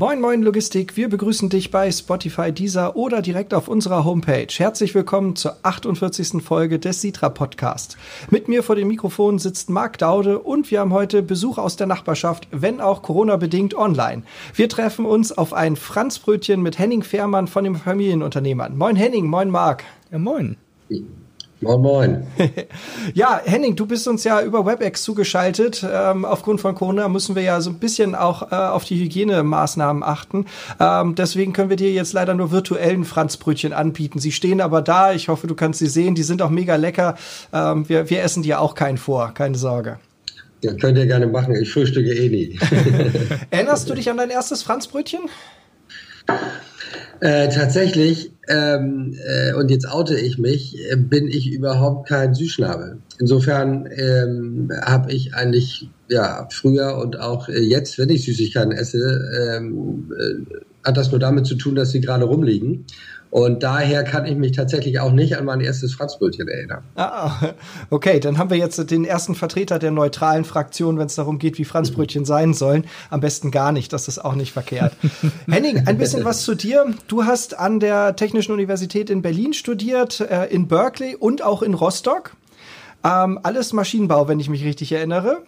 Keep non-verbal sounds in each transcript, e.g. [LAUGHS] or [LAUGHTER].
Moin Moin Logistik, wir begrüßen dich bei Spotify, Deezer oder direkt auf unserer Homepage. Herzlich willkommen zur 48. Folge des Sitra Podcast. Mit mir vor dem Mikrofon sitzt Marc Daude und wir haben heute Besuch aus der Nachbarschaft, wenn auch Corona-bedingt online. Wir treffen uns auf ein Franzbrötchen mit Henning Fährmann von dem Familienunternehmern. Moin Henning, moin Marc. Ja, moin. Moin, moin. [LAUGHS] ja, Henning, du bist uns ja über WebEx zugeschaltet. Ähm, aufgrund von Corona müssen wir ja so ein bisschen auch äh, auf die Hygienemaßnahmen achten. Ähm, deswegen können wir dir jetzt leider nur virtuellen Franzbrötchen anbieten. Sie stehen aber da. Ich hoffe, du kannst sie sehen. Die sind auch mega lecker. Ähm, wir, wir essen dir auch keinen vor. Keine Sorge. Ja, könnt ihr gerne machen. Ich frühstücke eh nie. [LAUGHS] [LAUGHS] Erinnerst du dich an dein erstes Franzbrötchen? Äh, tatsächlich, ähm, äh, und jetzt oute ich mich, äh, bin ich überhaupt kein Süßschnabel. Insofern ähm, habe ich eigentlich ja früher und auch äh, jetzt, wenn ich Süßigkeiten esse, ähm, äh, hat das nur damit zu tun, dass sie gerade rumliegen. Und daher kann ich mich tatsächlich auch nicht an mein erstes Franzbrötchen erinnern. Ah, okay, dann haben wir jetzt den ersten Vertreter der neutralen Fraktion, wenn es darum geht, wie Franzbrötchen sein sollen. Am besten gar nicht, das ist auch nicht verkehrt. [LAUGHS] Henning, ein bisschen was zu dir. Du hast an der Technischen Universität in Berlin studiert, äh, in Berkeley und auch in Rostock. Ähm, alles Maschinenbau, wenn ich mich richtig erinnere.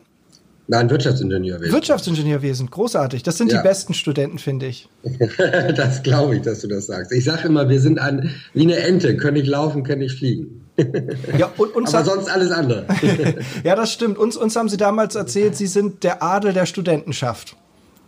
Nein, Wirtschaftsingenieurwesen. Wirtschaftsingenieurwesen, großartig. Das sind ja. die besten Studenten, finde ich. [LAUGHS] das glaube ich, dass du das sagst. Ich sage immer, wir sind ein, wie eine Ente, können nicht laufen, können nicht fliegen. [LAUGHS] ja, und, uns Aber sonst alles andere. [LAUGHS] ja, das stimmt. Uns, uns haben sie damals erzählt, sie sind der Adel der Studentenschaft.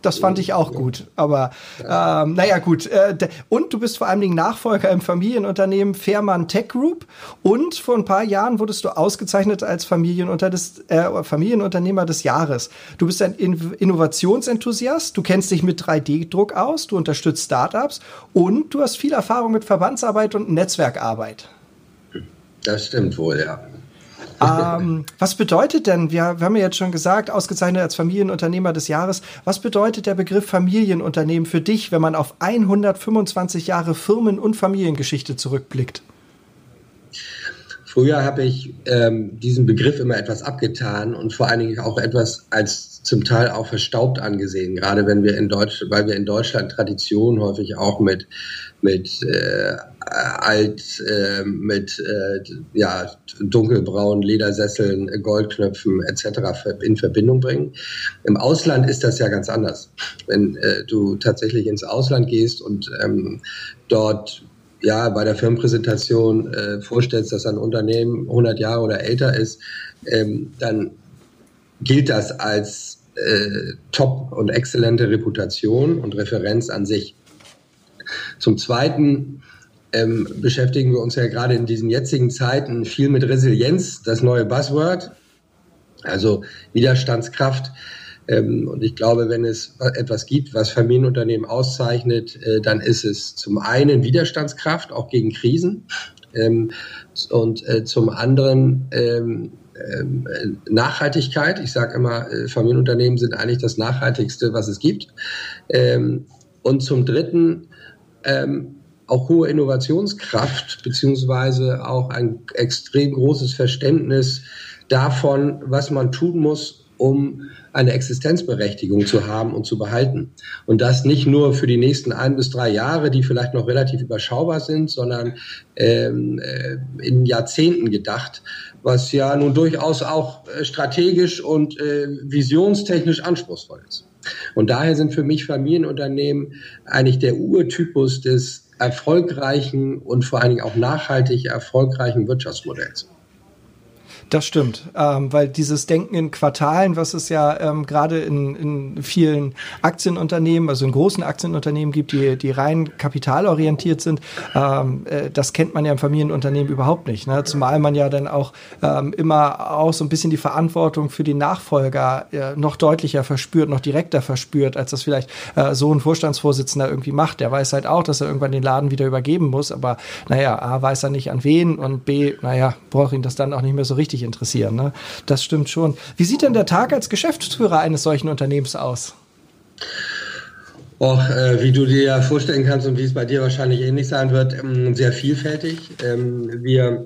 Das fand ich auch gut. Aber ähm, naja, gut. Äh, und du bist vor allen Dingen Nachfolger im Familienunternehmen Fairman Tech Group. Und vor ein paar Jahren wurdest du ausgezeichnet als Familienunter des, äh, Familienunternehmer des Jahres. Du bist ein In Innovationsenthusiast, du kennst dich mit 3D-Druck aus, du unterstützt Startups und du hast viel Erfahrung mit Verbandsarbeit und Netzwerkarbeit. Das stimmt wohl, ja ähm, was bedeutet denn, wir, wir haben ja jetzt schon gesagt, ausgezeichnet als Familienunternehmer des Jahres, was bedeutet der Begriff Familienunternehmen für dich, wenn man auf 125 Jahre Firmen- und Familiengeschichte zurückblickt? Früher habe ich ähm, diesen Begriff immer etwas abgetan und vor allen Dingen auch etwas als zum Teil auch verstaubt angesehen, gerade wenn wir in Deutschland, weil wir in Deutschland Tradition häufig auch mit mit äh, alt, äh, mit äh, ja, dunkelbraunen Ledersesseln, Goldknöpfen etc. in Verbindung bringen. Im Ausland ist das ja ganz anders. Wenn äh, du tatsächlich ins Ausland gehst und ähm, dort ja bei der Firmenpräsentation äh, vorstellst, dass ein Unternehmen 100 Jahre oder älter ist, ähm, dann gilt das als äh, top und exzellente Reputation und Referenz an sich. Zum Zweiten ähm, beschäftigen wir uns ja gerade in diesen jetzigen Zeiten viel mit Resilienz, das neue Buzzword, also Widerstandskraft. Ähm, und ich glaube, wenn es etwas gibt, was Familienunternehmen auszeichnet, äh, dann ist es zum einen Widerstandskraft, auch gegen Krisen, ähm, und äh, zum anderen ähm, Nachhaltigkeit. Ich sage immer, äh, Familienunternehmen sind eigentlich das Nachhaltigste, was es gibt. Und zum Dritten auch hohe Innovationskraft beziehungsweise auch ein extrem großes Verständnis davon, was man tun muss, um eine Existenzberechtigung zu haben und zu behalten. Und das nicht nur für die nächsten ein bis drei Jahre, die vielleicht noch relativ überschaubar sind, sondern ähm, äh, in Jahrzehnten gedacht, was ja nun durchaus auch äh, strategisch und äh, visionstechnisch anspruchsvoll ist. Und daher sind für mich Familienunternehmen eigentlich der Urtypus des erfolgreichen und vor allen Dingen auch nachhaltig erfolgreichen Wirtschaftsmodells. Das stimmt, ähm, weil dieses Denken in Quartalen, was es ja ähm, gerade in, in vielen Aktienunternehmen, also in großen Aktienunternehmen gibt, die, die rein kapitalorientiert sind, ähm, äh, das kennt man ja im Familienunternehmen überhaupt nicht. Ne? Zumal man ja dann auch ähm, immer auch so ein bisschen die Verantwortung für die Nachfolger äh, noch deutlicher verspürt, noch direkter verspürt, als das vielleicht äh, so ein Vorstandsvorsitzender irgendwie macht. Der weiß halt auch, dass er irgendwann den Laden wieder übergeben muss, aber naja, A weiß er nicht an wen und B, naja, braucht ihn das dann auch nicht mehr so richtig richtig interessieren. Ne? Das stimmt schon. Wie sieht denn der Tag als Geschäftsführer eines solchen Unternehmens aus? Och, äh, wie du dir vorstellen kannst und wie es bei dir wahrscheinlich ähnlich sein wird, ähm, sehr vielfältig. Ähm, wir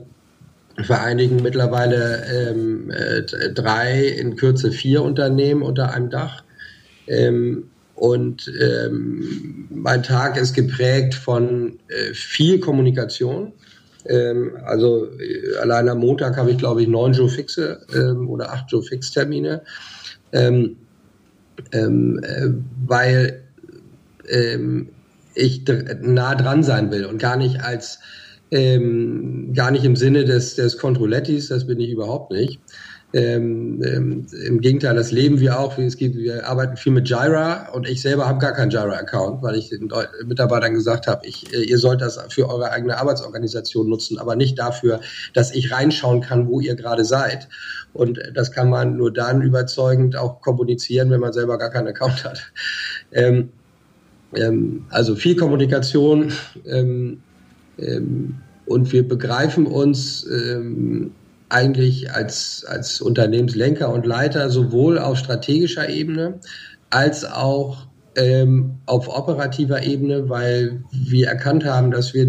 vereinigen mittlerweile ähm, äh, drei, in Kürze vier Unternehmen unter einem Dach. Ähm, und ähm, mein Tag ist geprägt von äh, viel Kommunikation. Ähm, also äh, allein am Montag habe ich, glaube ich, neun Joe Fixe ähm, oder acht Joe Fix Termine, ähm, ähm, äh, weil ähm, ich nah dran sein will und gar nicht als ähm, gar nicht im Sinne des, des Controlettis, das bin ich überhaupt nicht, ähm, ähm, Im Gegenteil, das leben wir auch. Es gibt, wir arbeiten viel mit Jira und ich selber habe gar keinen Jira-Account, weil ich den Mitarbeitern gesagt habe, äh, ihr sollt das für eure eigene Arbeitsorganisation nutzen, aber nicht dafür, dass ich reinschauen kann, wo ihr gerade seid. Und das kann man nur dann überzeugend auch kommunizieren, wenn man selber gar keinen Account hat. Ähm, ähm, also viel Kommunikation ähm, und wir begreifen uns eigentlich als, als Unternehmenslenker und Leiter sowohl auf strategischer Ebene als auch ähm, auf operativer Ebene, weil wir erkannt haben, dass wir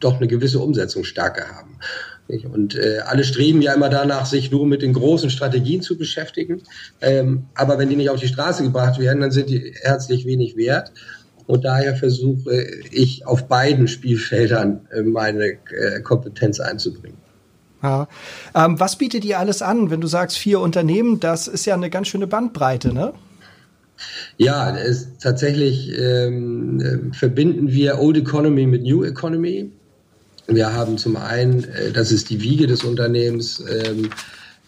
doch eine gewisse Umsetzungsstärke haben. Und äh, alle streben ja immer danach, sich nur mit den großen Strategien zu beschäftigen. Ähm, aber wenn die nicht auf die Straße gebracht werden, dann sind die herzlich wenig wert. Und daher versuche ich auf beiden Spielfeldern äh, meine äh, Kompetenz einzubringen. Ja. Ähm, was bietet ihr alles an, wenn du sagst vier Unternehmen? Das ist ja eine ganz schöne Bandbreite, ne? Ja, es, tatsächlich ähm, äh, verbinden wir Old Economy mit New Economy. Wir haben zum einen, äh, das ist die Wiege des Unternehmens, ähm,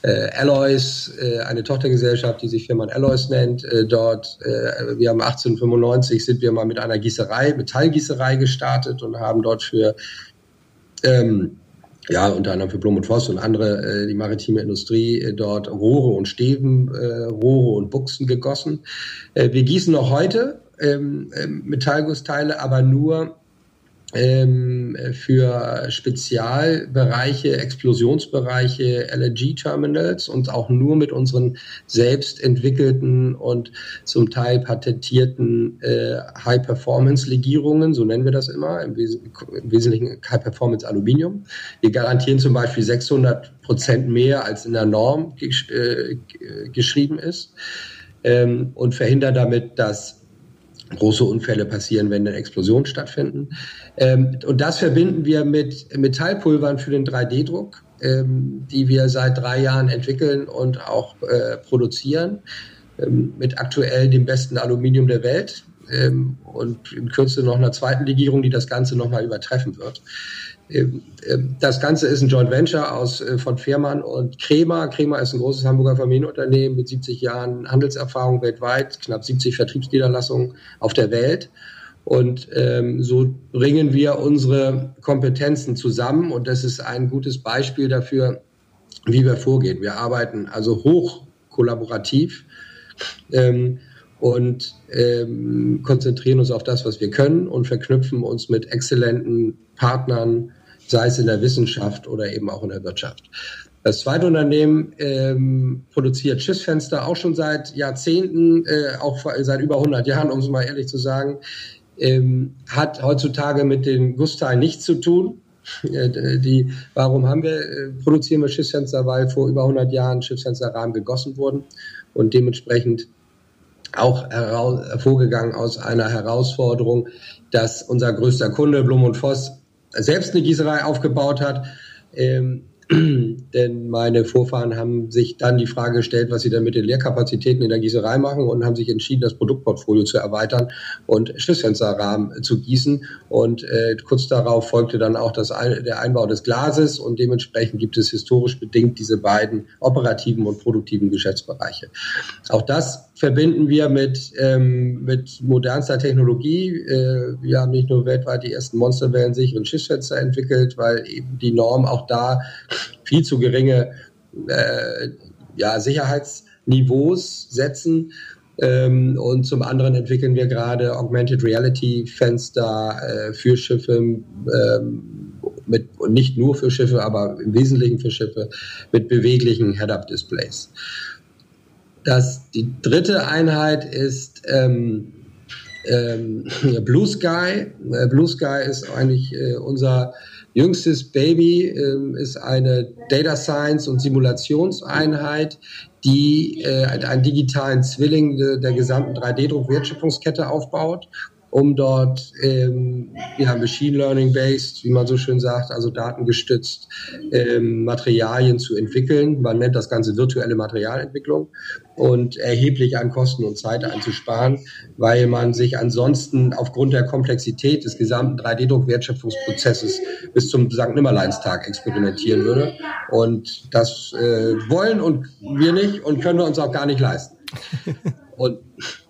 äh, Alloys, äh, eine Tochtergesellschaft, die sich Firma Alloys nennt. Äh, dort, äh, wir haben 1895 sind wir mal mit einer Gießerei, Metallgießerei gestartet und haben dort für ähm, ja, unter anderem für Blum und Voss und andere, äh, die maritime Industrie, äh, dort Rohre und Stäben, äh, Rohre und Buchsen gegossen. Äh, wir gießen noch heute ähm, äh, Metallgussteile, aber nur ähm, für Spezialbereiche, Explosionsbereiche, LNG-Terminals und auch nur mit unseren selbst entwickelten und zum Teil patentierten äh, High-Performance-Legierungen, so nennen wir das immer, im, Wes im Wesentlichen High-Performance-Aluminium. Wir garantieren zum Beispiel 600 Prozent mehr, als in der Norm gesch äh, geschrieben ist ähm, und verhindern damit, dass große Unfälle passieren, wenn dann Explosionen stattfinden. Ähm, und das verbinden wir mit Metallpulvern für den 3D-Druck, ähm, die wir seit drei Jahren entwickeln und auch äh, produzieren, ähm, mit aktuell dem besten Aluminium der Welt ähm, und in Kürze noch einer zweiten Legierung, die das Ganze nochmal übertreffen wird. Ähm, ähm, das Ganze ist ein Joint Venture aus, äh, von Fehrmann und Kremer. Kremer ist ein großes Hamburger Familienunternehmen mit 70 Jahren Handelserfahrung weltweit, knapp 70 Vertriebsniederlassungen auf der Welt. Und ähm, so bringen wir unsere Kompetenzen zusammen und das ist ein gutes Beispiel dafür, wie wir vorgehen. Wir arbeiten also hoch kollaborativ ähm, und ähm, konzentrieren uns auf das, was wir können und verknüpfen uns mit exzellenten Partnern, sei es in der Wissenschaft oder eben auch in der Wirtschaft. Das zweite Unternehmen ähm, produziert Schiffsfenster auch schon seit Jahrzehnten, äh, auch seit über 100 Jahren, um es mal ehrlich zu sagen. Ähm, hat heutzutage mit den Gussteilen nichts zu tun. [LAUGHS] Äh, die, warum haben wir, äh, produzieren wir Schiffsfenster? Weil vor über 100 Jahren Schiffsfensterrahmen gegossen wurden und dementsprechend auch hervorgegangen aus einer Herausforderung, dass unser größter Kunde Blum und Voss selbst eine Gießerei aufgebaut hat. Ähm, [CLEARS THROAT] denn meine Vorfahren haben sich dann die Frage gestellt, was sie dann mit den Leerkapazitäten in der Gießerei machen und haben sich entschieden, das Produktportfolio zu erweitern und Schiffsfensterrahmen zu gießen. Und äh, kurz darauf folgte dann auch das, der Einbau des Glases und dementsprechend gibt es historisch bedingt diese beiden operativen und produktiven Geschäftsbereiche. Auch das verbinden wir mit, ähm, mit modernster Technologie. Äh, wir haben nicht nur weltweit die ersten monsterwellensicheren Schiffsfenster entwickelt, weil eben die Norm auch da viel zu geringe äh, ja, Sicherheitsniveaus setzen. Ähm, und zum anderen entwickeln wir gerade Augmented Reality Fenster äh, für Schiffe, ähm, mit, nicht nur für Schiffe, aber im Wesentlichen für Schiffe mit beweglichen Head-Up-Displays. Das, die dritte Einheit ist ähm, ähm, Blue Sky. Äh, Blue Sky ist eigentlich äh, unser jüngstes Baby, äh, ist eine Data Science und Simulationseinheit, die äh, einen digitalen Zwilling de, der gesamten 3D-Druck-Wertschöpfungskette aufbaut um dort ähm, ja, Machine Learning based, wie man so schön sagt, also datengestützt ähm, Materialien zu entwickeln. Man nennt das Ganze virtuelle Materialentwicklung und erheblich an Kosten und Zeit einzusparen, weil man sich ansonsten aufgrund der Komplexität des gesamten 3D-Druck-Wertschöpfungsprozesses bis zum St. Nimmerleinstag experimentieren würde. Und das äh, wollen und wir nicht und können wir uns auch gar nicht leisten. [LAUGHS] Und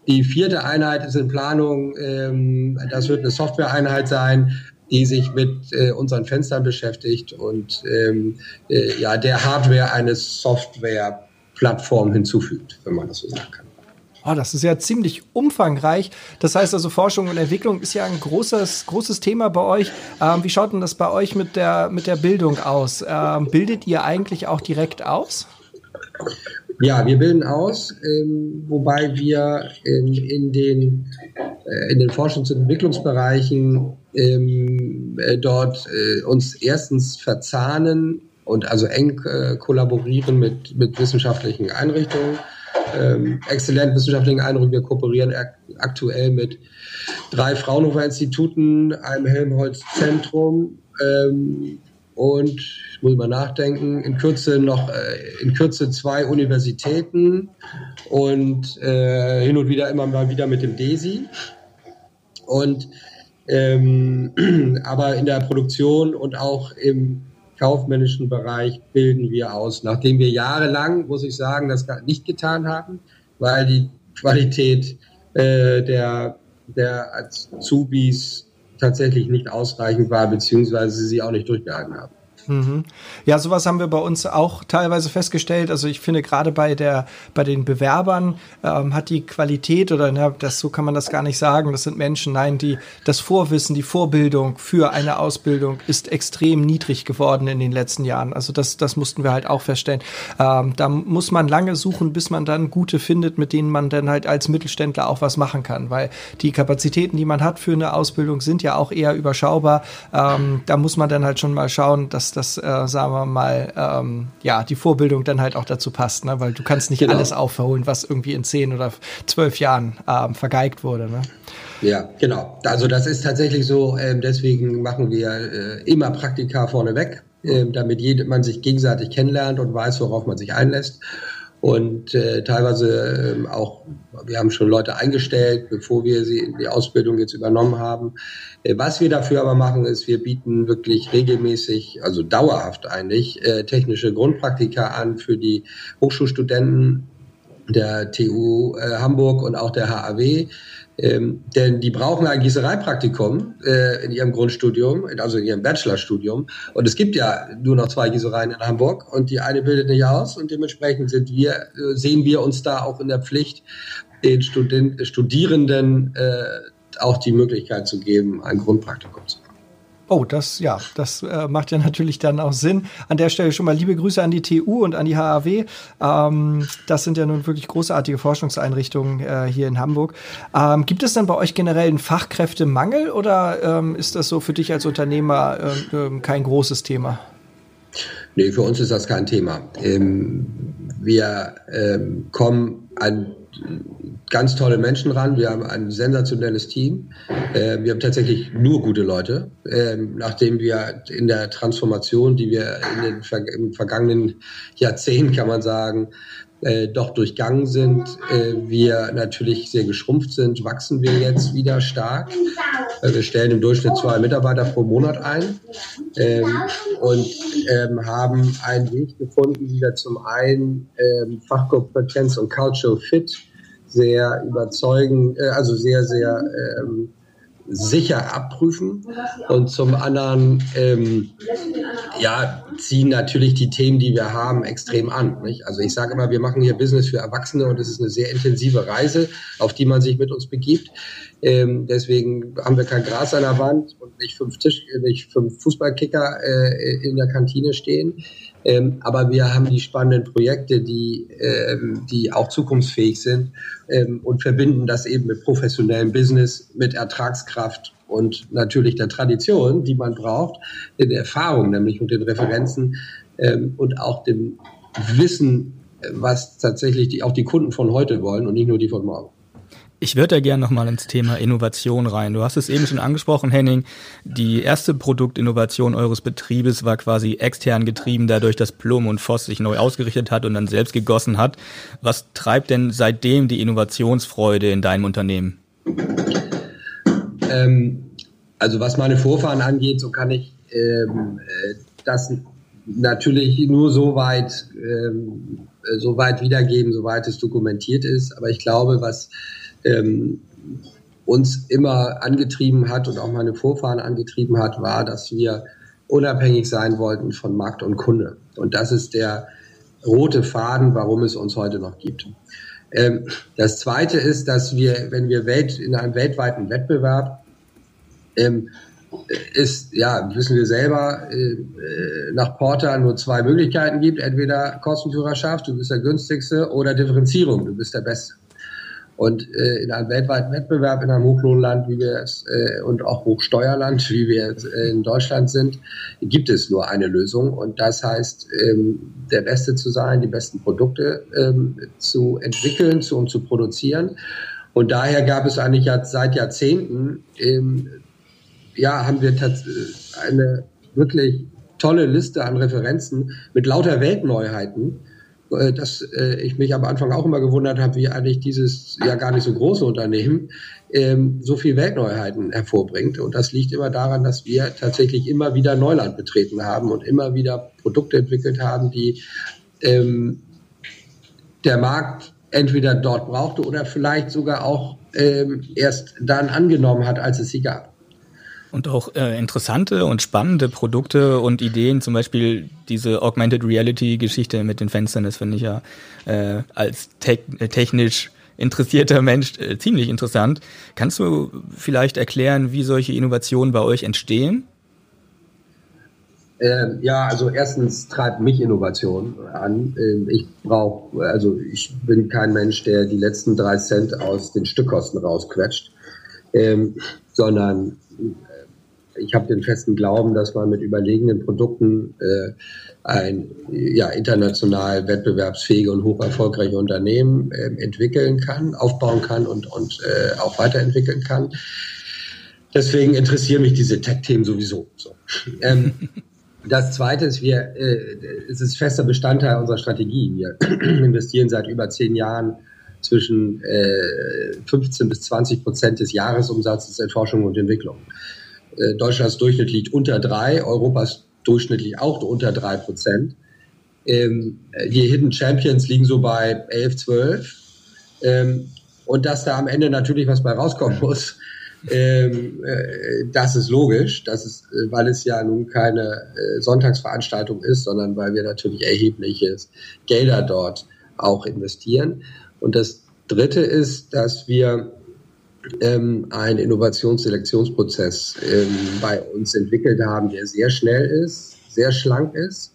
die vierte Einheit ist in Planung. Ähm, das wird eine Software-Einheit sein, die sich mit äh, unseren Fenstern beschäftigt und ähm, äh, ja, der Hardware eine Software-Plattform hinzufügt, wenn man das so sagen kann. Oh, das ist ja ziemlich umfangreich. Das heißt also, Forschung und Entwicklung ist ja ein großes, großes Thema bei euch. Ähm, wie schaut denn das bei euch mit der, mit der Bildung aus? Ähm, bildet ihr eigentlich auch direkt aus? Ja, wir bilden aus, ähm, wobei wir ähm, in, den, äh, in den Forschungs- und Entwicklungsbereichen ähm, äh, dort äh, uns erstens verzahnen und also eng äh, kollaborieren mit, mit wissenschaftlichen Einrichtungen, ähm, exzellent wissenschaftlichen Einrichtungen. Wir kooperieren ak aktuell mit drei Fraunhofer Instituten, einem Helmholtz-Zentrum, ähm, und ich muss mal nachdenken, in Kürze noch äh, in Kürze zwei Universitäten und äh, hin und wieder immer mal wieder mit dem DESI. Und ähm, [CLEARS THROAT] aber in der Produktion und auch im kaufmännischen Bereich bilden wir aus, nachdem wir jahrelang, muss ich sagen, das nicht getan haben, weil die Qualität äh, der, der Azubis tatsächlich nicht ausreichend war, beziehungsweise sie auch nicht durchgehalten haben. Mhm. Ja, sowas haben wir bei uns auch teilweise festgestellt. Also ich finde gerade bei der bei den Bewerbern ähm, hat die Qualität oder na, das so kann man das gar nicht sagen. Das sind Menschen, nein, die das Vorwissen, die Vorbildung für eine Ausbildung ist extrem niedrig geworden in den letzten Jahren. Also das das mussten wir halt auch feststellen. Ähm, da muss man lange suchen, bis man dann gute findet, mit denen man dann halt als Mittelständler auch was machen kann, weil die Kapazitäten, die man hat für eine Ausbildung, sind ja auch eher überschaubar. Ähm, da muss man dann halt schon mal schauen, dass dass, äh, sagen wir mal, ähm, ja, die Vorbildung dann halt auch dazu passt, ne? weil du kannst nicht genau. alles aufholen, was irgendwie in zehn oder zwölf Jahren ähm, vergeigt wurde. Ne? Ja, genau. Also das ist tatsächlich so, ähm, deswegen machen wir äh, immer Praktika vorneweg, äh, damit jede, man sich gegenseitig kennenlernt und weiß, worauf man sich einlässt und äh, teilweise äh, auch, wir haben schon Leute eingestellt, bevor wir sie die Ausbildung jetzt übernommen haben. Äh, was wir dafür aber machen, ist, wir bieten wirklich regelmäßig, also dauerhaft eigentlich, äh, technische Grundpraktika an für die Hochschulstudenten der TU äh, Hamburg und auch der HAW ähm, denn die brauchen ein Gießereipraktikum äh, in ihrem Grundstudium, also in ihrem Bachelorstudium. Und es gibt ja nur noch zwei Gießereien in Hamburg und die eine bildet nicht aus und dementsprechend sind wir, äh, sehen wir uns da auch in der Pflicht, den Student, Studierenden äh, auch die Möglichkeit zu geben, ein Grundpraktikum zu machen. Oh, das, ja, das äh, macht ja [LAUGHS] natürlich dann auch Sinn. An der Stelle schon mal liebe Grüße an die TU und an die HAW. Ähm, das sind ja nun wirklich großartige Forschungseinrichtungen äh, hier in Hamburg. Ähm, gibt es dann bei euch generell einen Fachkräftemangel oder ähm, ist das so für dich als Unternehmer äh, ähm, kein großes Thema? Nee, für uns ist das kein Thema. Ähm, wir ähm, kommen an ganz tolle Menschen ran. Wir haben ein sensationelles Team. Äh, wir haben tatsächlich nur gute Leute. Ähm, nachdem wir in der Transformation, die wir in den im vergangenen Jahrzehnt, kann man sagen, äh, doch durchgangen sind, äh, wir natürlich sehr geschrumpft sind, wachsen wir jetzt wieder stark. Wir stellen im Durchschnitt zwei Mitarbeiter pro Monat ein ähm, und ähm, haben einen Weg gefunden, wieder zum einen Fachkompetenz und Cultural Fit sehr überzeugend, äh, also sehr, sehr ähm, sicher abprüfen und zum anderen ähm, ja, ziehen natürlich die Themen, die wir haben, extrem an. Nicht? Also ich sage immer, wir machen hier Business für Erwachsene und es ist eine sehr intensive Reise, auf die man sich mit uns begibt. Ähm, deswegen haben wir kein Gras an der Wand und nicht fünf Tisch, nicht fünf Fußballkicker äh, in der Kantine stehen. Ähm, aber wir haben die spannenden Projekte, die, ähm, die auch zukunftsfähig sind ähm, und verbinden das eben mit professionellem Business, mit Ertragskraft und natürlich der Tradition, die man braucht, den Erfahrungen nämlich und den Referenzen ähm, und auch dem Wissen was tatsächlich die, auch die Kunden von heute wollen und nicht nur die von morgen. Ich würde da gerne nochmal ins Thema Innovation rein. Du hast es eben schon angesprochen, Henning. Die erste Produktinnovation eures Betriebes war quasi extern getrieben, dadurch, dass Plum und Voss sich neu ausgerichtet hat und dann selbst gegossen hat. Was treibt denn seitdem die Innovationsfreude in deinem Unternehmen? Ähm, also was meine Vorfahren angeht, so kann ich ähm, äh, das natürlich nur so weit, ähm, so weit wiedergeben, soweit es dokumentiert ist. Aber ich glaube, was ähm, uns immer angetrieben hat und auch meine Vorfahren angetrieben hat, war, dass wir unabhängig sein wollten von Markt und Kunde. Und das ist der rote Faden, warum es uns heute noch gibt. Ähm, das Zweite ist, dass wir, wenn wir Welt, in einem weltweiten Wettbewerb ähm, ist, ja, wissen wir selber, äh, nach Porter nur zwei Möglichkeiten gibt. Entweder Kostenführerschaft, du bist der günstigste, oder Differenzierung, du bist der Beste. Und äh, in einem weltweiten Wettbewerb, in einem Hochlohnland, wie wir es äh, und auch Hochsteuerland, [LAUGHS] wie wir äh, in Deutschland sind, gibt es nur eine Lösung. Und das heißt, ähm, der Beste zu sein, die besten Produkte ähm, zu entwickeln zu, und zu produzieren. Und daher gab es eigentlich ja seit Jahrzehnten, ähm, ja, haben wir eine wirklich tolle Liste an Referenzen mit lauter Weltneuheiten äh, dass äh, ich mich am Anfang auch immer gewundert habe, wie eigentlich dieses ja gar nicht so große Unternehmen ähm, so viel Weltneuheiten hervorbringt. Und das liegt immer daran, dass wir tatsächlich immer wieder Neuland betreten haben und immer wieder Produkte entwickelt haben, die ähm, der Markt entweder dort brauchte oder vielleicht sogar auch ähm, erst dann angenommen hat, als es sie gab. Und auch äh, interessante und spannende Produkte und Ideen, zum Beispiel diese Augmented Reality Geschichte mit den Fenstern, das finde ich ja äh, als te äh, technisch interessierter Mensch äh, ziemlich interessant. Kannst du vielleicht erklären, wie solche Innovationen bei euch entstehen? Ähm, ja, also erstens treibt mich Innovation an. Ähm, ich brauche, also ich bin kein Mensch, der die letzten drei Cent aus den Stückkosten rausquetscht, ähm, sondern ich habe den festen Glauben, dass man mit überlegenen Produkten äh, ein ja, international wettbewerbsfähige und hoch erfolgreiche Unternehmen äh, entwickeln kann, aufbauen kann und, und äh, auch weiterentwickeln kann. Deswegen interessieren mich diese Tech-Themen sowieso. So. Ähm, [LAUGHS] das Zweite ist, wir, äh, es ist fester Bestandteil unserer Strategie. Wir [CLEARS THROAT] investieren seit über zehn Jahren zwischen äh, 15 bis 20 Prozent des Jahresumsatzes in Forschung und Entwicklung. Äh, Deutschlands Durchschnitt liegt unter drei, Europas durchschnittlich auch unter drei Prozent. Ähm, die Hidden Champions liegen so bei 11, 12. Ähm, und dass da am Ende natürlich was bei rauskommen muss, ähm, äh, das ist logisch, das ist, äh, weil es ja nun keine äh, Sonntagsveranstaltung ist, sondern weil wir natürlich erhebliches Gelder dort auch investieren. Und das Dritte ist, dass wir ähm, einen Innovationsselektionsprozess ähm, bei uns entwickelt haben, der sehr schnell ist, sehr schlank ist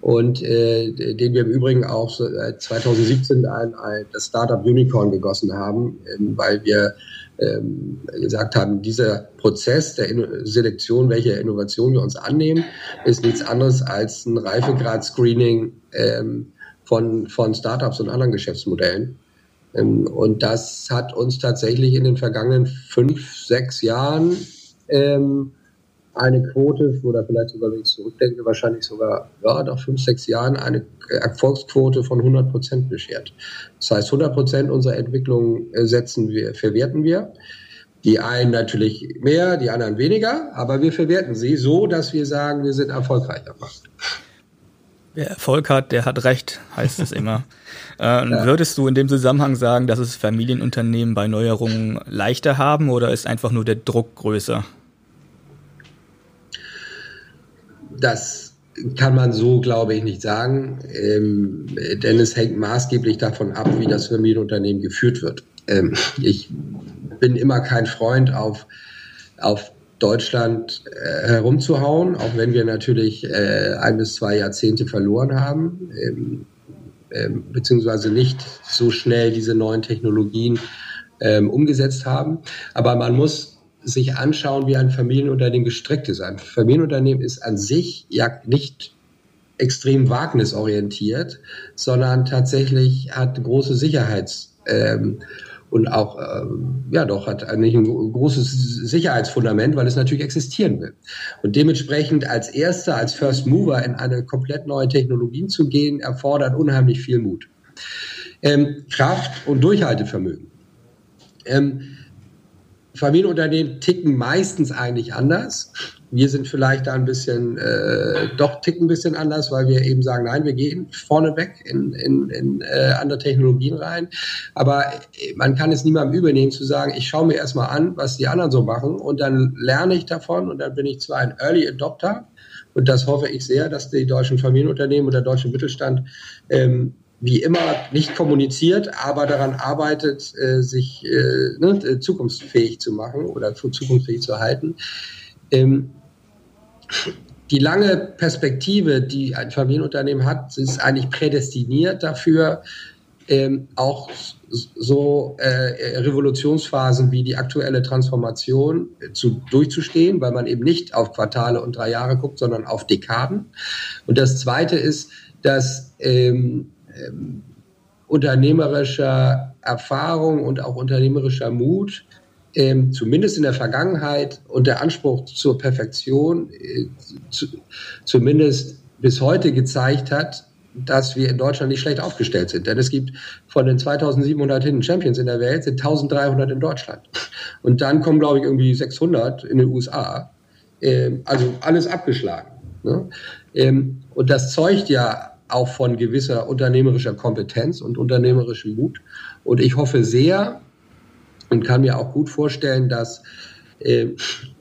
und äh, den wir im Übrigen auch seit 2017 ein, ein, das Startup Unicorn gegossen haben, ähm, weil wir ähm, gesagt haben, dieser Prozess der Selektion, welche Innovation wir uns annehmen, ist nichts anderes als ein Reifegrad-Screening ähm, von, von Startups und anderen Geschäftsmodellen. Ähm, und das hat uns tatsächlich in den vergangenen fünf, sechs Jahren ähm, eine Quote, oder vielleicht sogar, wenn ich zurückdenke, wahrscheinlich sogar ja, nach fünf, sechs Jahren eine Erfolgsquote von 100 Prozent beschert. Das heißt, 100 Prozent unserer Entwicklung äh, setzen wir, verwerten wir. Die einen natürlich mehr, die anderen weniger, aber wir verwerten sie so, dass wir sagen, wir sind erfolgreich am Markt. Wer Erfolg hat, der hat Recht, heißt es immer. [LAUGHS] äh, ja. Würdest du in dem Zusammenhang sagen, dass es Familienunternehmen bei Neuerungen leichter haben oder ist einfach nur der Druck größer? Das kann man so, glaube ich, nicht sagen, ähm, denn es hängt maßgeblich davon ab, wie das Familienunternehmen geführt wird. Ähm, ich bin immer kein Freund auf, auf Deutschland äh, herumzuhauen, auch wenn wir natürlich äh, ein bis zwei Jahrzehnte verloren haben, ähm, ähm, beziehungsweise nicht so schnell diese neuen Technologien ähm, umgesetzt haben. Aber man muss sich anschauen, wie ein Familienunternehmen gestrickt ist. Ein Familienunternehmen ist an sich ja nicht extrem wagnisorientiert, sondern tatsächlich hat große Sicherheits- ähm, und auch, ähm, ja doch, hat eigentlich ein großes Sicherheitsfundament, weil es natürlich existieren will. Und dementsprechend als Erster, als First Mover in eine komplett neue Technologie zu gehen, erfordert unheimlich viel Mut. Ähm, Kraft und Durchhaltevermögen. Ähm, Familienunternehmen ticken meistens eigentlich anders. Wir sind vielleicht da ein bisschen, äh, doch ticken ein bisschen anders, weil wir eben sagen, nein, wir gehen vorneweg in, in, in äh, andere Technologien rein. Aber man kann es niemandem übernehmen zu sagen, ich schaue mir erstmal an, was die anderen so machen und dann lerne ich davon und dann bin ich zwar ein Early Adopter und das hoffe ich sehr, dass die deutschen Familienunternehmen oder der deutsche Mittelstand ähm, wie immer nicht kommuniziert, aber daran arbeitet, äh, sich äh, ne, zukunftsfähig zu machen oder zukunftsfähig zu halten. Ähm, die lange Perspektive, die ein Familienunternehmen hat, ist eigentlich prädestiniert dafür, ähm, auch so äh, Revolutionsphasen wie die aktuelle Transformation zu, durchzustehen, weil man eben nicht auf Quartale und drei Jahre guckt, sondern auf Dekaden. Und das Zweite ist, dass ähm, ähm, unternehmerischer Erfahrung und auch unternehmerischer Mut ähm, zumindest in der Vergangenheit und der Anspruch zur Perfektion äh, zu, zumindest bis heute gezeigt hat, dass wir in Deutschland nicht schlecht aufgestellt sind. Denn es gibt von den 2700 Hidden Champions in der Welt, sind 1300 in Deutschland. Und dann kommen, glaube ich, irgendwie 600 in den USA. Ähm, also alles abgeschlagen. Ne? Ähm, und das zeugt ja auch von gewisser unternehmerischer Kompetenz und unternehmerischem Mut. Und ich hoffe sehr, und kann mir auch gut vorstellen, dass äh,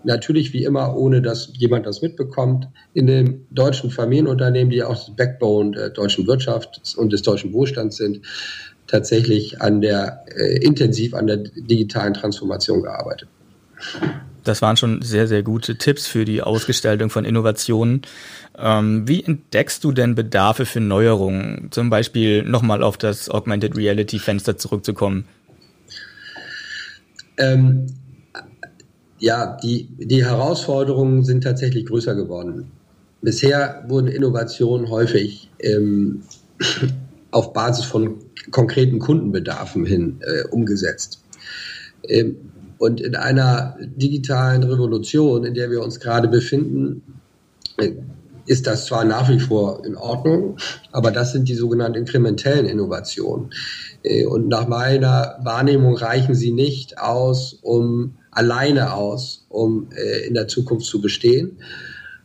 natürlich wie immer, ohne dass jemand das mitbekommt, in den deutschen Familienunternehmen, die auch das Backbone der deutschen Wirtschaft und des deutschen Wohlstands sind, tatsächlich an der äh, intensiv an der digitalen Transformation gearbeitet. Das waren schon sehr, sehr gute Tipps für die Ausgestaltung von Innovationen. Ähm, wie entdeckst du denn Bedarfe für Neuerungen? Zum Beispiel nochmal auf das Augmented Reality Fenster zurückzukommen. Ähm, ja, die, die Herausforderungen sind tatsächlich größer geworden. Bisher wurden Innovationen häufig ähm, [CLEARS THROAT] auf Basis von konkreten Kundenbedarfen hin äh, umgesetzt. Ähm, und in einer digitalen Revolution, in der wir uns gerade befinden, ist das zwar nach wie vor in Ordnung, aber das sind die sogenannten inkrementellen Innovationen. Und nach meiner Wahrnehmung reichen sie nicht aus, um alleine aus, um äh, in der Zukunft zu bestehen.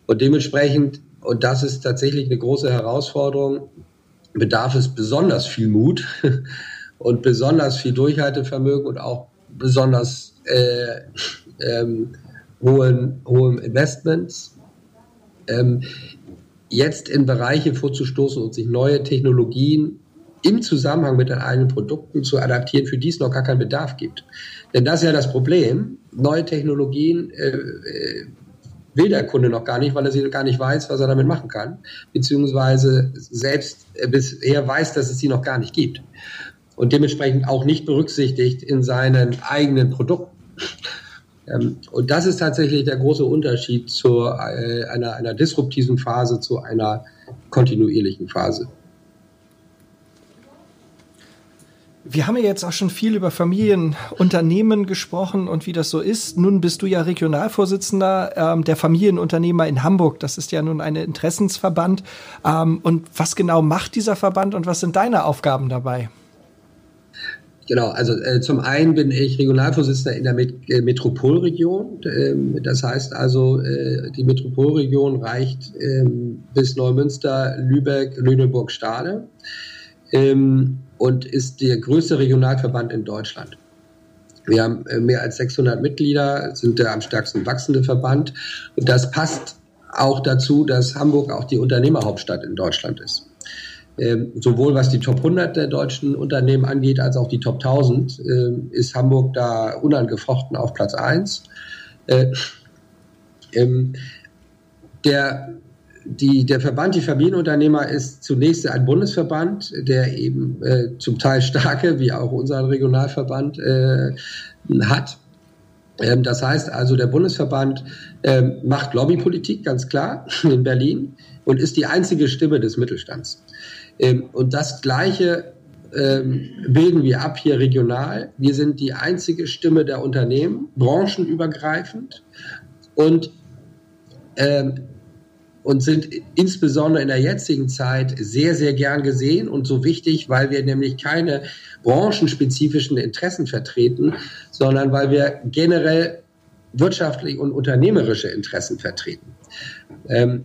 Und dementsprechend, und das ist tatsächlich eine große Herausforderung, bedarf es besonders viel Mut [LAUGHS] und besonders viel Durchhaltevermögen und auch besonders äh, ähm, hohen, hohen Investments. Ähm, jetzt in Bereiche vorzustoßen und sich neue Technologien im Zusammenhang mit den eigenen Produkten zu adaptieren, für die es noch gar keinen Bedarf gibt. Denn das ist ja das Problem. Neue Technologien äh, äh, will der Kunde noch gar nicht, weil er sie gar nicht weiß, was er damit machen kann, beziehungsweise selbst äh, bisher weiß, dass es sie noch gar nicht gibt und dementsprechend auch nicht berücksichtigt in seinen eigenen Produkten. Ähm, und das ist tatsächlich der große Unterschied zu äh, einer, einer disruptiven Phase zu einer kontinuierlichen Phase. Wir haben ja jetzt auch schon viel über Familienunternehmen gesprochen und wie das so ist. Nun bist du ja Regionalvorsitzender ähm, der Familienunternehmer in Hamburg. Das ist ja nun ein Interessensverband. Ähm, und was genau macht dieser Verband und was sind deine Aufgaben dabei? Genau, also äh, zum einen bin ich Regionalvorsitzender in der Met äh, Metropolregion. Ähm, das heißt also, äh, die Metropolregion reicht ähm, bis Neumünster, Lübeck, Lüneburg, Stade ähm, und ist der größte Regionalverband in Deutschland. Wir haben äh, mehr als 600 Mitglieder, sind der am stärksten wachsende Verband und das passt auch dazu, dass Hamburg auch die Unternehmerhauptstadt in Deutschland ist. Ähm, sowohl was die Top 100 der deutschen Unternehmen angeht, als auch die Top 1000, äh, ist Hamburg da unangefochten auf Platz 1. Äh, ähm, der, die, der Verband, die Familienunternehmer, ist zunächst ein Bundesverband, der eben äh, zum Teil starke, wie auch unser Regionalverband, äh, hat. Ähm, das heißt also, der Bundesverband ähm, macht Lobbypolitik, ganz klar, in Berlin und ist die einzige Stimme des Mittelstands. Ähm, und das Gleiche bilden wir ab hier regional. Wir sind die einzige Stimme der Unternehmen, branchenübergreifend und, und sind insbesondere in der jetzigen Zeit sehr, sehr gern gesehen und so wichtig, weil wir nämlich keine branchenspezifischen Interessen vertreten, sondern weil wir generell wirtschaftliche und unternehmerische Interessen vertreten. Ähm,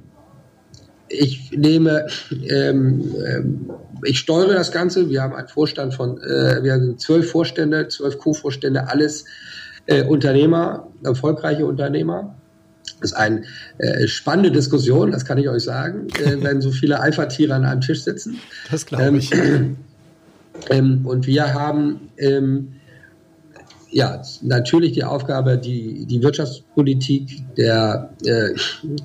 ich nehme, ähm, ähm, ich steuere das Ganze. Wir haben einen Vorstand von, äh, wir haben zwölf Vorstände, zwölf Co-Vorstände, alles äh, Unternehmer, erfolgreiche Unternehmer. Das ist eine äh, spannende Diskussion, das kann ich euch sagen, äh, [LAUGHS] wenn so viele Alpha-Tiere an einem Tisch sitzen. Das glaube ich. Ähm, [CLEARS THROAT] ähm, und wir haben ähm, ja natürlich die Aufgabe, die, die Wirtschaftspolitik der, äh,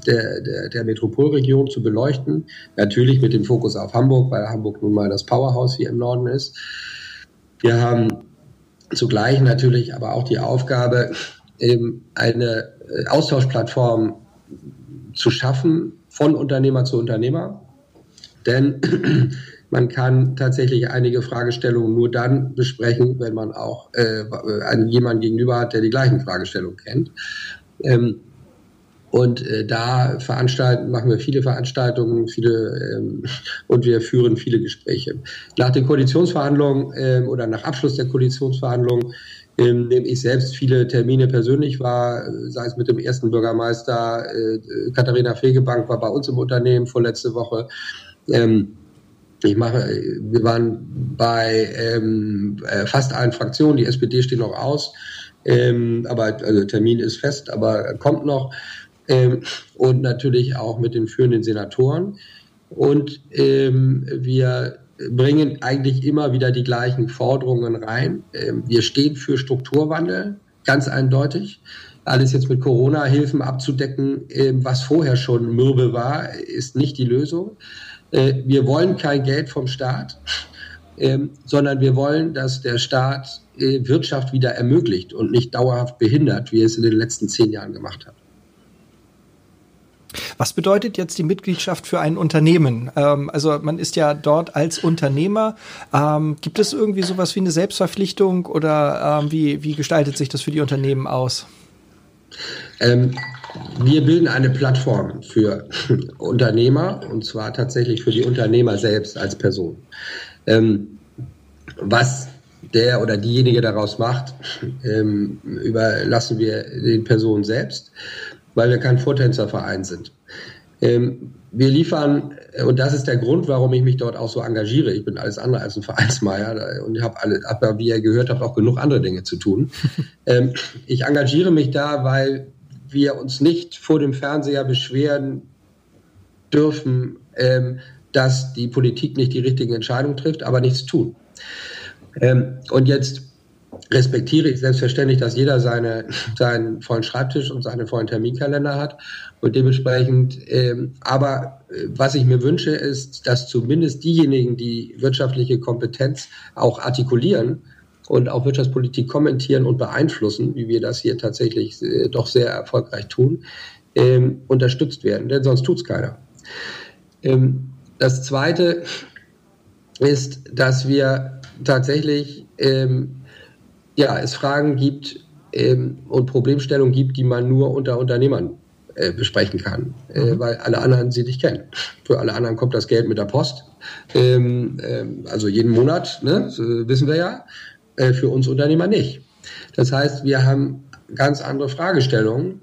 der, der, der Metropolregion zu beleuchten. Natürlich mit dem Fokus auf Hamburg, weil Hamburg nun mal das Powerhouse hier im Norden ist. Wir haben zugleich natürlich aber auch die Aufgabe, eine äh, Austauschplattform zu schaffen von Unternehmer zu Unternehmer. Denn man kann tatsächlich einige Fragestellungen nur dann besprechen, wenn man auch äh, einen, jemanden gegenüber hat, der die gleichen Fragestellungen kennt. Ähm, und äh, da veranstalten, machen wir viele Veranstaltungen, viele ähm, und wir führen viele Gespräche. Nach den Koalitionsverhandlungen ähm, oder nach Abschluss der Koalitionsverhandlungen ähm, nehme ich selbst viele Termine persönlich wahr, sei es mit dem ersten Bürgermeister, äh, Katharina Fegebank war bei uns im Unternehmen vorletzte Woche. Ähm, ich mache, wir waren bei ähm, äh, fast allen Fraktionen, die SPD steht noch aus, ähm, aber also Termin ist fest, aber kommt noch. Ähm, und natürlich auch mit den führenden Senatoren. Und ähm, wir bringen eigentlich immer wieder die gleichen Forderungen rein. Ähm, wir stehen für Strukturwandel, ganz eindeutig. Alles jetzt mit Corona-Hilfen abzudecken, ähm, was vorher schon mürbe war, ist nicht die Lösung. Äh, wir wollen kein Geld vom Staat, ähm, sondern wir wollen, dass der Staat äh, Wirtschaft wieder ermöglicht und nicht dauerhaft behindert, wie er es in den letzten zehn Jahren gemacht hat. Was bedeutet jetzt die Mitgliedschaft für ein Unternehmen? Ähm, also man ist ja dort als Unternehmer. Ähm, gibt es irgendwie sowas wie eine Selbstverpflichtung oder ähm, wie, wie gestaltet sich das für die Unternehmen aus? Ähm, wir bilden eine Plattform für [LAUGHS] Unternehmer und zwar tatsächlich für die Unternehmer selbst als Person. Ähm, was der oder diejenige daraus macht, [LAUGHS] ähm, überlassen wir den Personen selbst, weil wir kein Vortänzerverein sind. Ähm, wir liefern, und das ist der Grund, warum ich mich dort auch so engagiere. Ich bin alles andere als ein [LAUGHS] Vereinsmeier und ich habe alle, aber wie ihr gehört habt, auch genug andere Dinge zu tun. [LAUGHS] Ähm, ich engagiere mich da, weil wir uns nicht vor dem Fernseher beschweren dürfen, ähm, dass die Politik nicht die richtigen Entscheidungen trifft, aber nichts tun. Und jetzt respektiere ich selbstverständlich, dass jeder seine, seinen vollen Schreibtisch und seinen vollen Terminkalender hat. Und dementsprechend, ähm, aber äh, was ich mir wünsche, ist, dass zumindest diejenigen, die wirtschaftliche Kompetenz auch artikulieren, und auch Wirtschaftspolitik kommentieren und beeinflussen, wie wir das hier tatsächlich äh, doch sehr erfolgreich tun, ähm, unterstützt werden, denn sonst tut es keiner. Ähm, das Zweite ist, dass wir tatsächlich ähm, ja, es Fragen gibt ähm, und Problemstellungen gibt, die man nur unter Unternehmern äh, besprechen kann, äh, mhm. weil alle anderen sie nicht kennen. Für alle anderen kommt das Geld mit der Post, ähm, ähm, also jeden Monat, ne, wissen wir ja. Äh, für uns Unternehmer nicht. Das heißt, wir haben ganz andere Fragestellungen,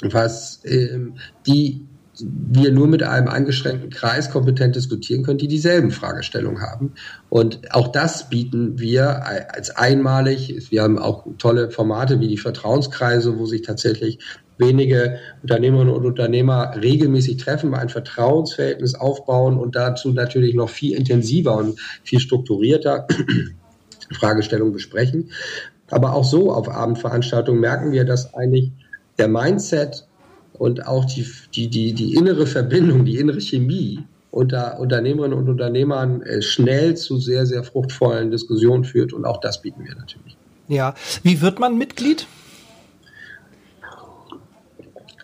was ähm, die wir nur mit einem eingeschränkten Kreis kompetent diskutieren können, die dieselben Fragestellungen haben. Und auch das bieten wir als einmalig. Wir haben auch tolle Formate wie die Vertrauenskreise, wo sich tatsächlich wenige Unternehmerinnen und Unternehmer regelmäßig treffen, ein Vertrauensverhältnis aufbauen und dazu natürlich noch viel intensiver und viel strukturierter [CLEARS THROAT] Fragestellungen besprechen. Aber auch so auf Abendveranstaltungen merken wir, dass eigentlich der Mindset und auch die, die, die, die innere Verbindung, die innere Chemie unter Unternehmerinnen und Unternehmern äh, schnell zu sehr, sehr fruchtvollen Diskussionen führt. Und auch das bieten wir natürlich. Ja, wie wird man Mitglied?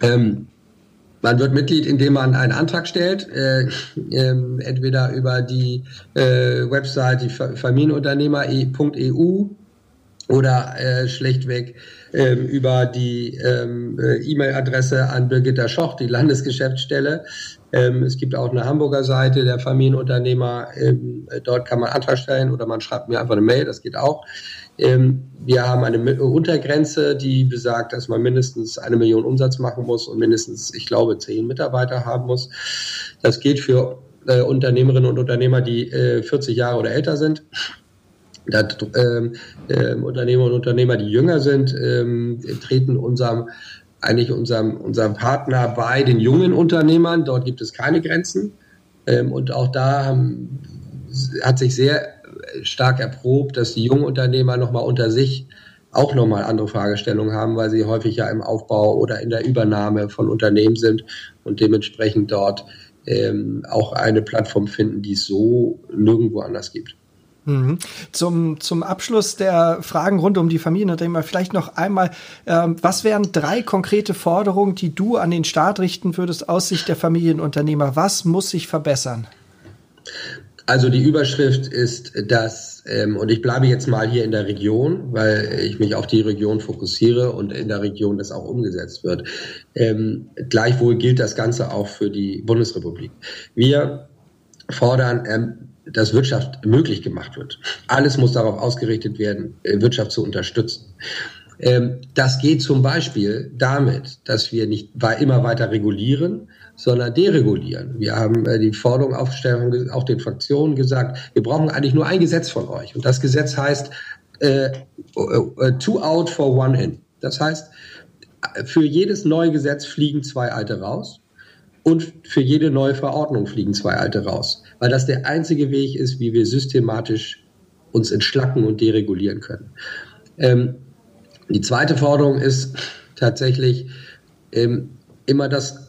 Ähm, man wird Mitglied, indem man einen Antrag stellt, äh, äh, entweder über die äh, Website die Familienunternehmer.eu oder äh, schlechtweg ähm, über die ähm, äh, E-Mail-Adresse an Birgitta Schoch, die Landesgeschäftsstelle. Ähm, es gibt auch eine Hamburger Seite der Familienunternehmer. Ähm, dort kann man Antrag stellen oder man schreibt mir einfach eine Mail, das geht auch. Ähm, wir haben eine Untergrenze, die besagt, dass man mindestens eine Million Umsatz machen muss und mindestens, ich glaube, zehn Mitarbeiter haben muss. Das geht für äh, Unternehmerinnen und Unternehmer, die äh, 40 Jahre oder älter sind. Das, ähm, äh, Unternehmer und Unternehmer, die jünger sind, ähm, treten unserem eigentlich unserem, unserem Partner bei den jungen Unternehmern. Dort gibt es keine Grenzen. Ähm, und auch da haben, hat sich sehr stark erprobt, dass die jungen Unternehmer nochmal unter sich auch nochmal andere Fragestellungen haben, weil sie häufig ja im Aufbau oder in der Übernahme von Unternehmen sind und dementsprechend dort ähm, auch eine Plattform finden, die es so nirgendwo anders gibt. Mhm. Zum, zum Abschluss der Fragen rund um die Familienunternehmer vielleicht noch einmal, ähm, was wären drei konkrete Forderungen, die du an den Staat richten würdest aus Sicht der Familienunternehmer? Was muss sich verbessern? Also die Überschrift ist dass, ähm, und ich bleibe jetzt mal hier in der Region, weil ich mich auf die Region fokussiere und in der Region das auch umgesetzt wird. Ähm, gleichwohl gilt das Ganze auch für die Bundesrepublik. Wir fordern, ähm, dass Wirtschaft möglich gemacht wird. Alles muss darauf ausgerichtet werden, äh, Wirtschaft zu unterstützen. Ähm, das geht zum Beispiel damit, dass wir nicht immer weiter regulieren, sondern deregulieren. Wir haben äh, die Forderung aufgestellt, auch den Fraktionen gesagt, wir brauchen eigentlich nur ein Gesetz von euch. Und das Gesetz heißt äh, äh, two out for one in. Das heißt, für jedes neue Gesetz fliegen zwei alte raus und für jede neue Verordnung fliegen zwei alte raus, weil das der einzige Weg ist, wie wir systematisch uns entschlacken und deregulieren können. Ähm, die zweite Forderung ist tatsächlich ähm, immer das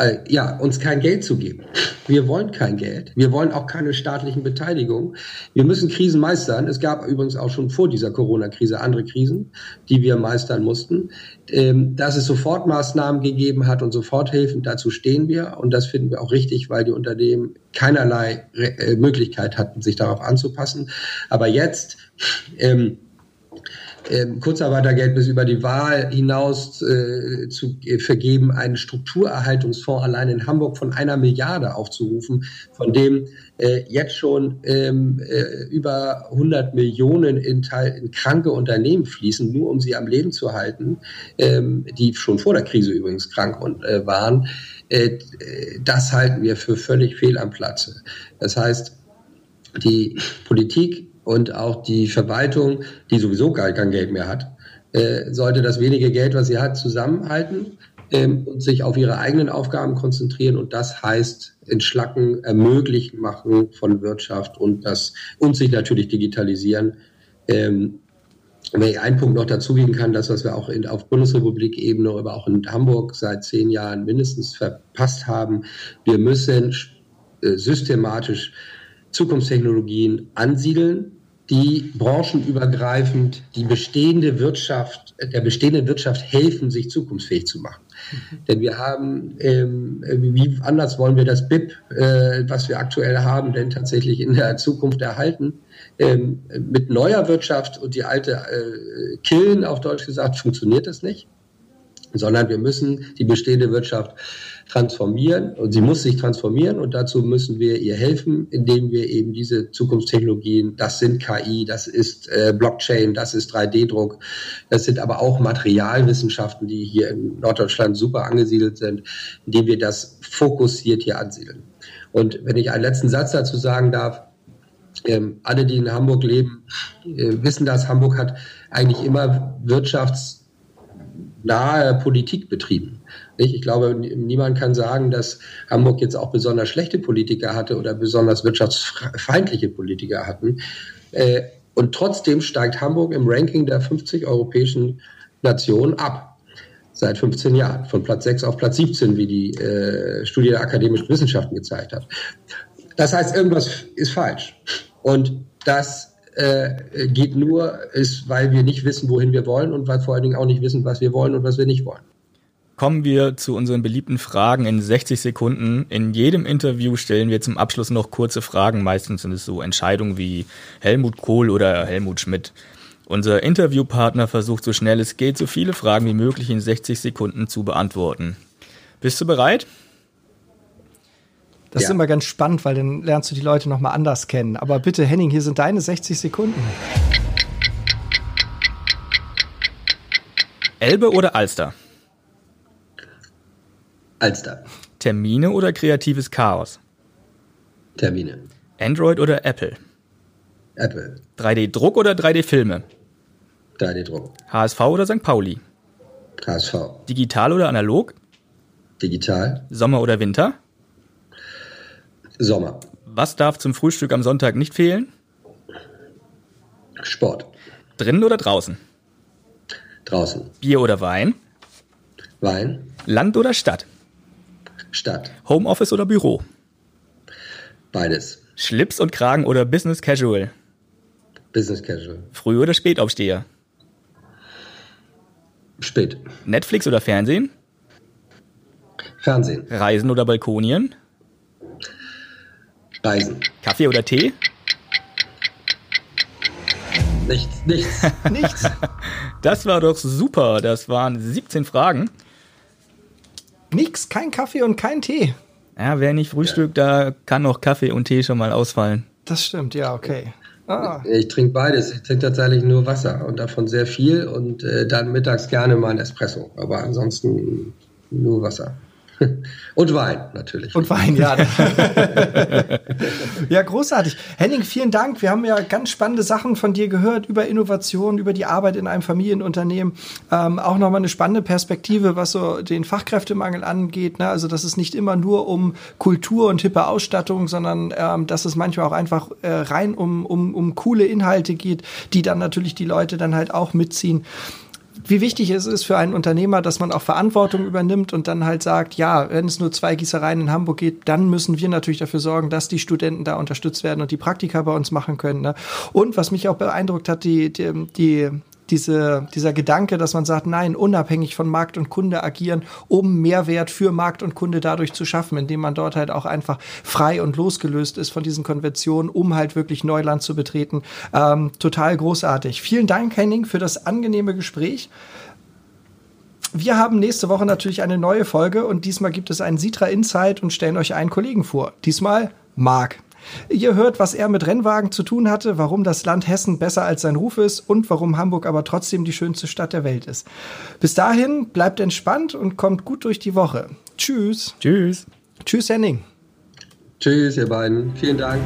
äh, ja, uns kein Geld zu geben. Wir wollen kein Geld. Wir wollen auch keine staatlichen Beteiligungen. Wir müssen Krisen meistern. Es gab übrigens auch schon vor dieser Corona-Krise andere Krisen, die wir meistern mussten. Ähm, dass es Sofortmaßnahmen gegeben hat und Soforthilfen, dazu stehen wir. Und das finden wir auch richtig, weil die Unternehmen keinerlei äh, Möglichkeit hatten, sich darauf anzupassen. Aber jetzt, ähm, ähm, Kurzarbeitergeld bis über die Wahl hinaus äh, zu äh, vergeben, einen Strukturerhaltungsfonds allein in Hamburg von einer Milliarde aufzurufen, von dem äh, jetzt schon ähm, äh, über 100 Millionen in, Teil, in kranke Unternehmen fließen, nur um sie am Leben zu halten, ähm, die schon vor der Krise übrigens krank und, äh, waren. Äh, das halten wir für völlig fehl am Platze. Das heißt, die Politik und auch die Verwaltung, die sowieso gar kein Geld mehr hat, äh, sollte das wenige Geld, was sie hat, zusammenhalten ähm, und sich auf ihre eigenen Aufgaben konzentrieren. Und das heißt entschlacken, ermöglichen machen von Wirtschaft und das und sich natürlich digitalisieren. Ähm, wenn ich einen Punkt noch dazugeben kann, das, was wir auch in, auf Bundesrepublik-Ebene, aber auch in Hamburg seit zehn Jahren mindestens verpasst haben, wir müssen äh, systematisch Zukunftstechnologien ansiedeln, die branchenübergreifend die bestehende Wirtschaft, der bestehenden Wirtschaft helfen, sich zukunftsfähig zu machen. Mhm. Denn wir haben, ähm, wie anders wollen wir das BIP, äh, was wir aktuell haben, denn tatsächlich in der Zukunft erhalten? Ähm, mit neuer Wirtschaft und die alte äh, killen, auf Deutsch gesagt, funktioniert das nicht, sondern wir müssen die bestehende Wirtschaft transformieren und sie muss sich transformieren und dazu müssen wir ihr helfen, indem wir eben diese Zukunftstechnologien, das sind KI, das ist äh, Blockchain, das ist 3D-Druck, das sind aber auch Materialwissenschaften, die hier in Norddeutschland super angesiedelt sind, indem wir das fokussiert hier ansiedeln. Und wenn ich einen letzten Satz dazu sagen darf, ähm, alle, die in Hamburg leben, äh, wissen, dass Hamburg hat eigentlich immer wirtschaftsnahe Politik betrieben. Nicht? Ich glaube, niemand kann sagen, dass Hamburg jetzt auch besonders schlechte Politiker hatte oder besonders wirtschaftsfeindliche Politiker hatten. Äh, und trotzdem steigt Hamburg im Ranking der 50 europäischen Nationen ab. Seit 15 Jahren. Von Platz 6 auf Platz 17, wie die äh, Studie der akademischen Wissenschaften gezeigt hat. Das heißt, irgendwas ist falsch. Und das äh, geht nur, ist, weil wir nicht wissen, wohin wir wollen und weil vor allen Dingen auch nicht wissen, was wir wollen und was wir nicht wollen. Kommen wir zu unseren beliebten Fragen in 60 Sekunden. In jedem Interview stellen wir zum Abschluss noch kurze Fragen. Meistens sind es so Entscheidungen wie Helmut Kohl oder Helmut Schmidt. Unser Interviewpartner versucht so schnell es geht, so viele Fragen wie möglich in 60 Sekunden zu beantworten. Bist du bereit? Das ja. ist immer ganz spannend, weil dann lernst du die Leute nochmal anders kennen. Aber bitte, Henning, hier sind deine 60 Sekunden. Elbe oder Alster? Alster. Termine oder kreatives Chaos? Termine. Android oder Apple? Apple. 3D-Druck oder 3D-Filme? 3D-Druck. HSV oder St. Pauli? HSV. Digital oder analog? Digital. Sommer oder Winter? Sommer. Was darf zum Frühstück am Sonntag nicht fehlen? Sport. Drinnen oder draußen? Draußen. Bier oder Wein? Wein. Land oder Stadt? Stadt. Homeoffice oder Büro? Beides. Schlips und Kragen oder Business Casual? Business Casual. Früh- oder Spätaufsteher? Spät. Netflix oder Fernsehen? Fernsehen. Reisen oder Balkonien? Reisen. Kaffee oder Tee? Nichts, nichts. [LAUGHS] nichts. Das war doch super. Das waren 17 Fragen. Nix, kein Kaffee und kein Tee. Ja, wer nicht frühstückt, da kann noch Kaffee und Tee schon mal ausfallen. Das stimmt, ja, okay. Ah. Ich trinke beides. Ich trinke tatsächlich nur Wasser und davon sehr viel und äh, dann mittags gerne mal ein Espresso. Aber ansonsten nur Wasser. [LAUGHS] Und Wein natürlich. Und Wein, ja. [LAUGHS] ja, großartig. Henning, vielen Dank. Wir haben ja ganz spannende Sachen von dir gehört über Innovation, über die Arbeit in einem Familienunternehmen. Ähm, auch nochmal eine spannende Perspektive, was so den Fachkräftemangel angeht. Ne? Also, dass es nicht immer nur um Kultur und hippe Ausstattung, sondern ähm, dass es manchmal auch einfach äh, rein um, um, um coole Inhalte geht, die dann natürlich die Leute dann halt auch mitziehen wie wichtig es ist für einen Unternehmer, dass man auch Verantwortung übernimmt und dann halt sagt, ja, wenn es nur zwei Gießereien in Hamburg geht, dann müssen wir natürlich dafür sorgen, dass die Studenten da unterstützt werden und die Praktika bei uns machen können. Ne? Und was mich auch beeindruckt hat, die, die, die diese, dieser Gedanke, dass man sagt, nein, unabhängig von Markt und Kunde agieren, um Mehrwert für Markt und Kunde dadurch zu schaffen, indem man dort halt auch einfach frei und losgelöst ist von diesen Konventionen, um halt wirklich Neuland zu betreten. Ähm, total großartig. Vielen Dank, Henning, für das angenehme Gespräch. Wir haben nächste Woche natürlich eine neue Folge und diesmal gibt es einen Sitra Insight und stellen euch einen Kollegen vor. Diesmal Marc. Ihr hört, was er mit Rennwagen zu tun hatte, warum das Land Hessen besser als sein Ruf ist und warum Hamburg aber trotzdem die schönste Stadt der Welt ist. Bis dahin bleibt entspannt und kommt gut durch die Woche. Tschüss. Tschüss. Tschüss, Henning. Tschüss, ihr beiden. Vielen Dank.